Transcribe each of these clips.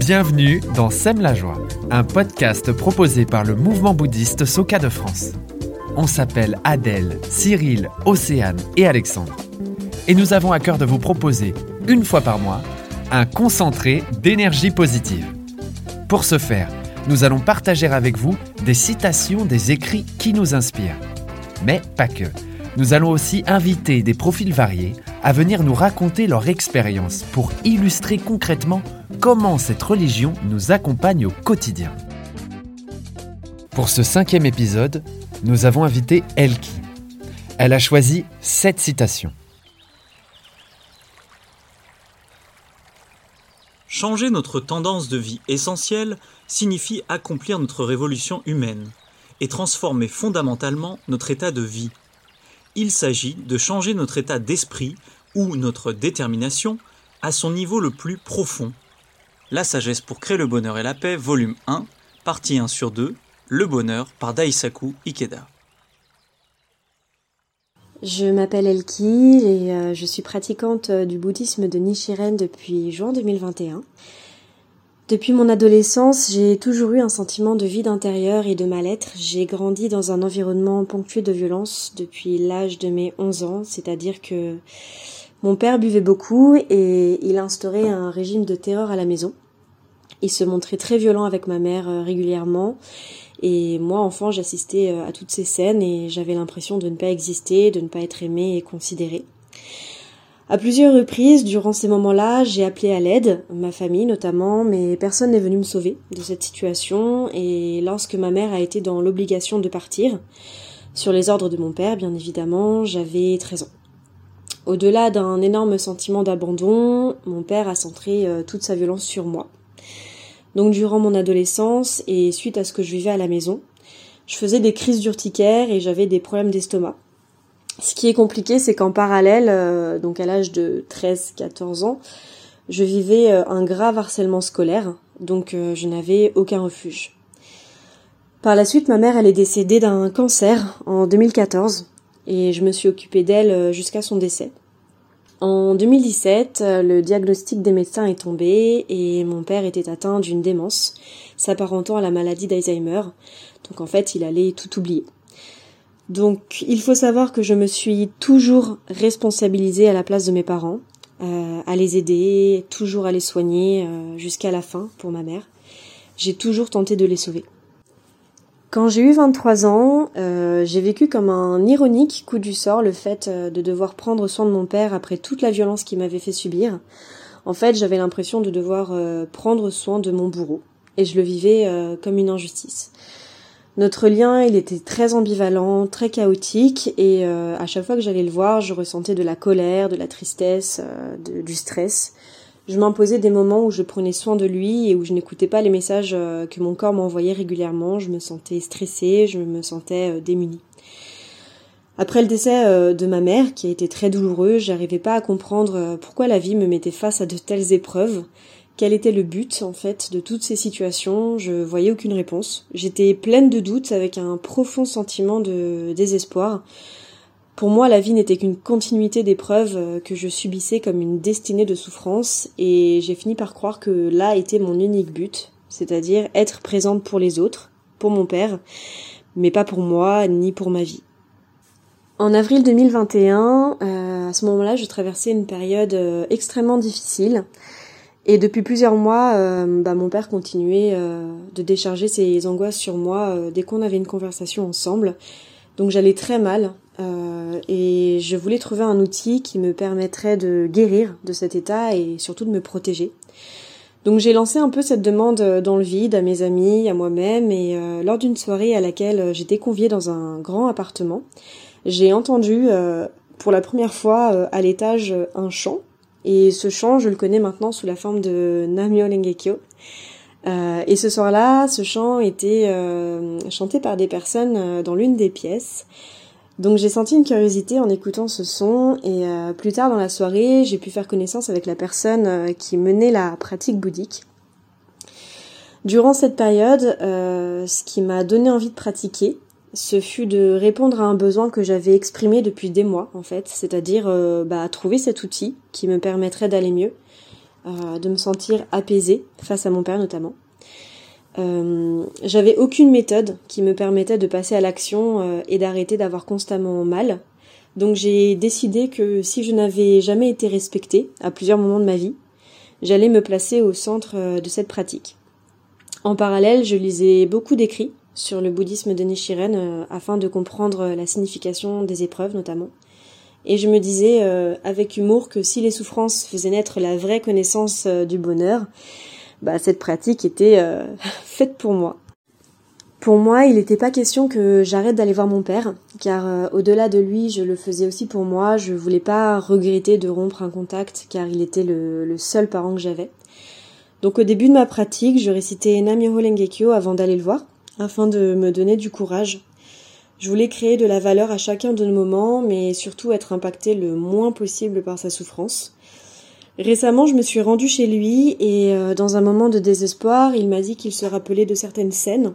Bienvenue dans Sème la joie, un podcast proposé par le mouvement bouddhiste Soka de France. On s'appelle Adèle, Cyril, Océane et Alexandre. Et nous avons à cœur de vous proposer, une fois par mois, un concentré d'énergie positive. Pour ce faire, nous allons partager avec vous des citations des écrits qui nous inspirent. Mais pas que. Nous allons aussi inviter des profils variés à venir nous raconter leur expérience pour illustrer concrètement comment cette religion nous accompagne au quotidien. Pour ce cinquième épisode, nous avons invité Elki. Elle a choisi sept citations. Changer notre tendance de vie essentielle signifie accomplir notre révolution humaine et transformer fondamentalement notre état de vie. Il s'agit de changer notre état d'esprit ou notre détermination à son niveau le plus profond. La sagesse pour créer le bonheur et la paix, volume 1, partie 1 sur 2, Le bonheur par Daisaku Ikeda. Je m'appelle Elki et euh, je suis pratiquante euh, du bouddhisme de Nichiren depuis juin 2021. Depuis mon adolescence, j'ai toujours eu un sentiment de vide intérieur et de mal-être. J'ai grandi dans un environnement ponctué de violence depuis l'âge de mes 11 ans, c'est-à-dire que mon père buvait beaucoup et il instaurait un régime de terreur à la maison. Il se montrait très violent avec ma mère euh, régulièrement et moi, enfant, j'assistais euh, à toutes ces scènes et j'avais l'impression de ne pas exister, de ne pas être aimée et considérée. À plusieurs reprises, durant ces moments-là, j'ai appelé à l'aide, ma famille notamment, mais personne n'est venu me sauver de cette situation et lorsque ma mère a été dans l'obligation de partir, sur les ordres de mon père, bien évidemment, j'avais 13 ans. Au-delà d'un énorme sentiment d'abandon, mon père a centré euh, toute sa violence sur moi. Donc durant mon adolescence et suite à ce que je vivais à la maison, je faisais des crises d'urticaire et j'avais des problèmes d'estomac. Ce qui est compliqué, c'est qu'en parallèle, euh, donc à l'âge de 13-14 ans, je vivais euh, un grave harcèlement scolaire, donc euh, je n'avais aucun refuge. Par la suite, ma mère, elle est décédée d'un cancer en 2014 et je me suis occupée d'elle jusqu'à son décès. En 2017, le diagnostic des médecins est tombé et mon père était atteint d'une démence s'apparentant à la maladie d'Alzheimer. Donc en fait, il allait tout oublier. Donc il faut savoir que je me suis toujours responsabilisée à la place de mes parents, euh, à les aider, toujours à les soigner euh, jusqu'à la fin pour ma mère. J'ai toujours tenté de les sauver. Quand j'ai eu 23 ans, euh, j'ai vécu comme un ironique coup du sort le fait de devoir prendre soin de mon père après toute la violence qu'il m'avait fait subir. En fait, j'avais l'impression de devoir prendre soin de mon bourreau, et je le vivais comme une injustice. Notre lien, il était très ambivalent, très chaotique, et à chaque fois que j'allais le voir, je ressentais de la colère, de la tristesse, du stress je m'imposais des moments où je prenais soin de lui et où je n'écoutais pas les messages euh, que mon corps m'envoyait régulièrement. Je me sentais stressée, je me sentais euh, démunie. Après le décès euh, de ma mère, qui a été très douloureux, j'arrivais pas à comprendre pourquoi la vie me mettait face à de telles épreuves. Quel était le but, en fait, de toutes ces situations? Je voyais aucune réponse. J'étais pleine de doutes, avec un profond sentiment de désespoir. Pour moi, la vie n'était qu'une continuité d'épreuves euh, que je subissais comme une destinée de souffrance et j'ai fini par croire que là était mon unique but, c'est-à-dire être présente pour les autres, pour mon père, mais pas pour moi ni pour ma vie. En avril 2021, euh, à ce moment-là, je traversais une période euh, extrêmement difficile. Et depuis plusieurs mois, bah, mon père continuait de décharger ses angoisses sur moi dès qu'on avait une conversation ensemble. Donc j'allais très mal euh, et je voulais trouver un outil qui me permettrait de guérir de cet état et surtout de me protéger. Donc j'ai lancé un peu cette demande dans le vide à mes amis, à moi-même et euh, lors d'une soirée à laquelle j'étais conviée dans un grand appartement, j'ai entendu euh, pour la première fois à l'étage un chant et ce chant je le connais maintenant sous la forme de Namyo Lengekyo. et ce soir-là, ce chant était chanté par des personnes dans l'une des pièces. Donc j'ai senti une curiosité en écoutant ce son et euh, plus tard dans la soirée, j'ai pu faire connaissance avec la personne euh, qui menait la pratique bouddhique. Durant cette période, euh, ce qui m'a donné envie de pratiquer, ce fut de répondre à un besoin que j'avais exprimé depuis des mois en fait, c'est-à-dire bah, trouver cet outil qui me permettrait d'aller mieux, de me sentir apaisée face à mon père notamment. J'avais aucune méthode qui me permettait de passer à l'action et d'arrêter d'avoir constamment mal. Donc j'ai décidé que si je n'avais jamais été respectée à plusieurs moments de ma vie, j'allais me placer au centre de cette pratique. En parallèle, je lisais beaucoup d'écrits sur le bouddhisme de Nichiren euh, afin de comprendre la signification des épreuves notamment. Et je me disais euh, avec humour que si les souffrances faisaient naître la vraie connaissance euh, du bonheur, bah, cette pratique était faite pour moi. Pour moi, il n'était pas question que j'arrête d'aller voir mon père, car au-delà de lui, je le faisais aussi pour moi. Je voulais pas regretter de rompre un contact, car il était le, le seul parent que j'avais. Donc au début de ma pratique, je récitais Namyoho Lengekyo avant d'aller le voir, afin de me donner du courage. Je voulais créer de la valeur à chacun de nos moments, mais surtout être impacté le moins possible par sa souffrance. Récemment, je me suis rendue chez lui et euh, dans un moment de désespoir, il m'a dit qu'il se rappelait de certaines scènes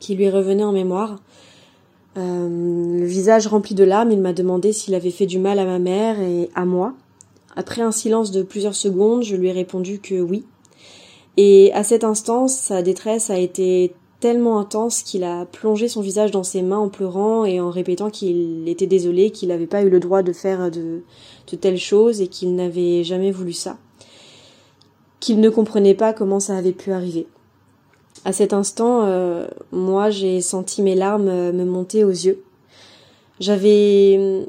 qui lui revenaient en mémoire. Euh, le visage rempli de larmes, il m'a demandé s'il avait fait du mal à ma mère et à moi. Après un silence de plusieurs secondes, je lui ai répondu que oui. Et à cet instant, sa détresse a été tellement intense qu'il a plongé son visage dans ses mains en pleurant et en répétant qu'il était désolé, qu'il n'avait pas eu le droit de faire de, telles choses et qu'il n'avait jamais voulu ça. Qu'il ne comprenait pas comment ça avait pu arriver. À cet instant, euh, moi j'ai senti mes larmes euh, me monter aux yeux. J'avais hum,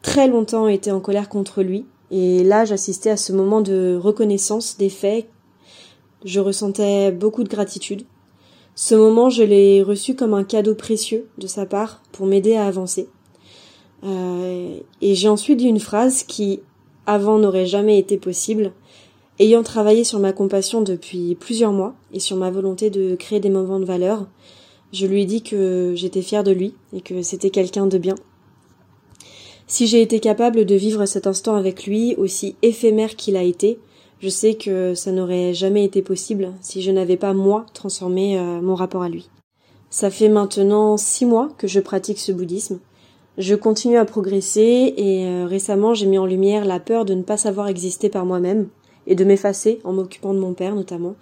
très longtemps été en colère contre lui, et là j'assistais à ce moment de reconnaissance des faits. Je ressentais beaucoup de gratitude. Ce moment, je l'ai reçu comme un cadeau précieux de sa part pour m'aider à avancer. Euh, et j'ai ensuite dit une phrase qui, avant, n'aurait jamais été possible. Ayant travaillé sur ma compassion depuis plusieurs mois et sur ma volonté de créer des moments de valeur, je lui ai dit que j'étais fière de lui et que c'était quelqu'un de bien. Si j'ai été capable de vivre cet instant avec lui, aussi éphémère qu'il a été, je sais que ça n'aurait jamais été possible si je n'avais pas moi transformé euh, mon rapport à lui. Ça fait maintenant six mois que je pratique ce bouddhisme. Je continue à progresser et euh, récemment j'ai mis en lumière la peur de ne pas savoir exister par moi-même et de m'effacer en m'occupant de mon père notamment.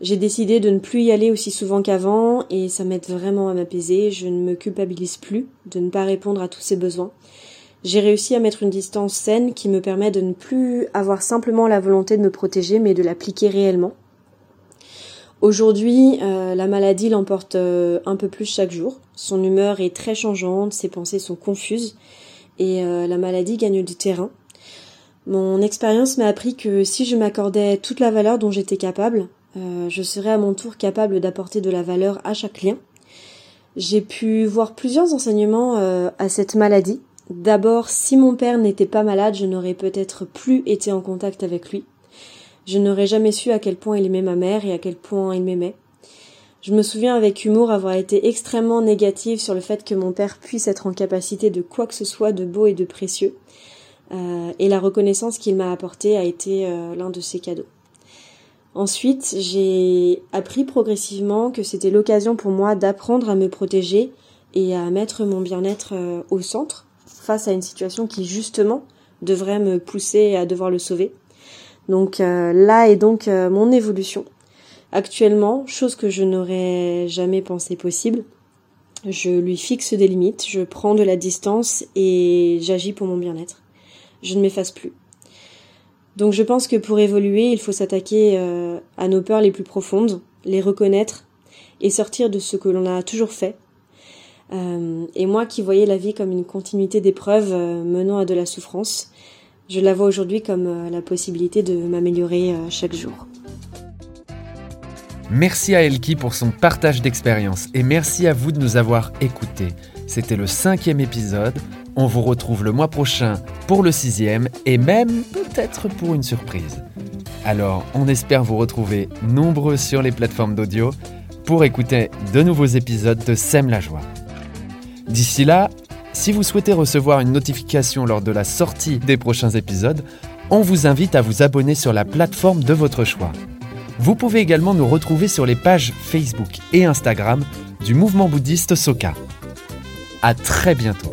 J'ai décidé de ne plus y aller aussi souvent qu'avant et ça m'aide vraiment à m'apaiser. Je ne me culpabilise plus de ne pas répondre à tous ses besoins j'ai réussi à mettre une distance saine qui me permet de ne plus avoir simplement la volonté de me protéger, mais de l'appliquer réellement. Aujourd'hui, euh, la maladie l'emporte euh, un peu plus chaque jour. Son humeur est très changeante, ses pensées sont confuses, et euh, la maladie gagne du terrain. Mon expérience m'a appris que si je m'accordais toute la valeur dont j'étais capable, je serais à mon tour capable d'apporter de la valeur à chaque lien. J'ai pu voir plusieurs enseignements à cette maladie, D'abord, si mon père n'était pas malade, je n'aurais peut-être plus été en contact avec lui. Je n'aurais jamais su à quel point il aimait ma mère et à quel point il m'aimait. Je me souviens avec humour avoir été extrêmement négative sur le fait que mon père puisse être en capacité de quoi que ce soit de beau et de précieux. Euh, et la reconnaissance qu'il m'a apportée a été euh, l'un de ces cadeaux. Ensuite, j'ai appris progressivement que c'était l'occasion pour moi d'apprendre à me protéger et à mettre mon bien-être euh, au centre face à une situation qui justement devrait me pousser à devoir le sauver. Donc euh, là est donc euh, mon évolution. Actuellement, chose que je n'aurais jamais pensé possible, je lui fixe des limites, je prends de la distance et j'agis pour mon bien-être. Je ne m'efface plus. Donc je pense que pour évoluer, il faut s'attaquer euh, à nos peurs les plus profondes, les reconnaître et sortir de ce que l'on a toujours fait euh, et moi qui voyais la vie comme une continuité d'épreuves euh, menant à de la souffrance, je la vois aujourd'hui comme euh, la possibilité de m'améliorer chaque jour. Merci à Elki pour son partage d'expérience et merci à vous de nous avoir écoutés. C'était le cinquième épisode. On vous retrouve le mois prochain pour le sixième et même peut-être pour une surprise. Alors, on espère vous retrouver nombreux sur les plateformes d'audio pour écouter de nouveaux épisodes de Sème la joie. D'ici là, si vous souhaitez recevoir une notification lors de la sortie des prochains épisodes, on vous invite à vous abonner sur la plateforme de votre choix. Vous pouvez également nous retrouver sur les pages Facebook et Instagram du mouvement bouddhiste Soka. À très bientôt.